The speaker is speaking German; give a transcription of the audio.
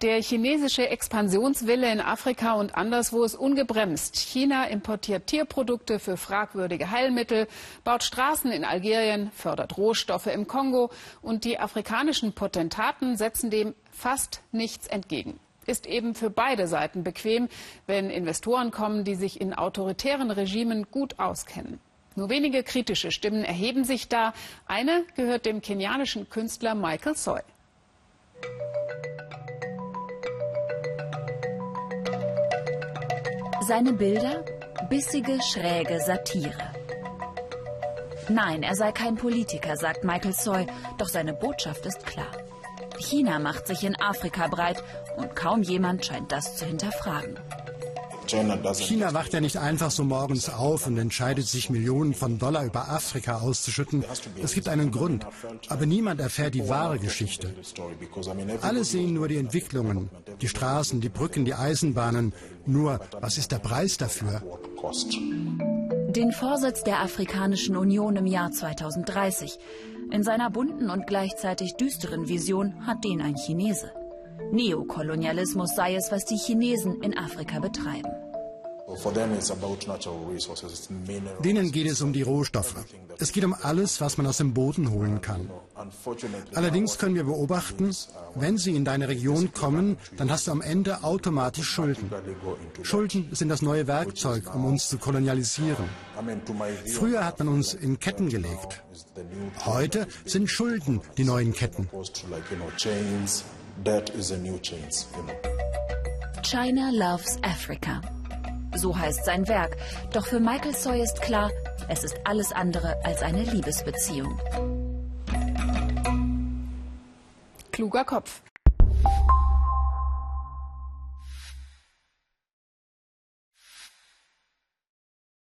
Der chinesische Expansionswille in Afrika und anderswo ist ungebremst. China importiert Tierprodukte für fragwürdige Heilmittel, baut Straßen in Algerien, fördert Rohstoffe im Kongo und die afrikanischen Potentaten setzen dem fast nichts entgegen. Ist eben für beide Seiten bequem, wenn Investoren kommen, die sich in autoritären Regimen gut auskennen. Nur wenige kritische Stimmen erheben sich da. Eine gehört dem kenianischen Künstler Michael Soy. Seine Bilder? Bissige, schräge Satire. Nein, er sei kein Politiker, sagt Michael Soy, doch seine Botschaft ist klar. China macht sich in Afrika breit und kaum jemand scheint das zu hinterfragen. China wacht ja nicht einfach so morgens auf und entscheidet sich, Millionen von Dollar über Afrika auszuschütten. Es gibt einen Grund. Aber niemand erfährt die wahre Geschichte. Alle sehen nur die Entwicklungen, die Straßen, die Brücken, die Eisenbahnen. Nur, was ist der Preis dafür? Den Vorsitz der Afrikanischen Union im Jahr 2030. In seiner bunten und gleichzeitig düsteren Vision hat den ein Chinese. Neokolonialismus sei es, was die Chinesen in Afrika betreiben. Denen geht es um die Rohstoffe. Es geht um alles, was man aus dem Boden holen kann. Allerdings können wir beobachten, wenn sie in deine Region kommen, dann hast du am Ende automatisch Schulden. Schulden sind das neue Werkzeug, um uns zu kolonialisieren. Früher hat man uns in Ketten gelegt. Heute sind Schulden die neuen Ketten. China loves Africa. So heißt sein Werk. Doch für Michael Soy ist klar, es ist alles andere als eine Liebesbeziehung. Kluger Kopf.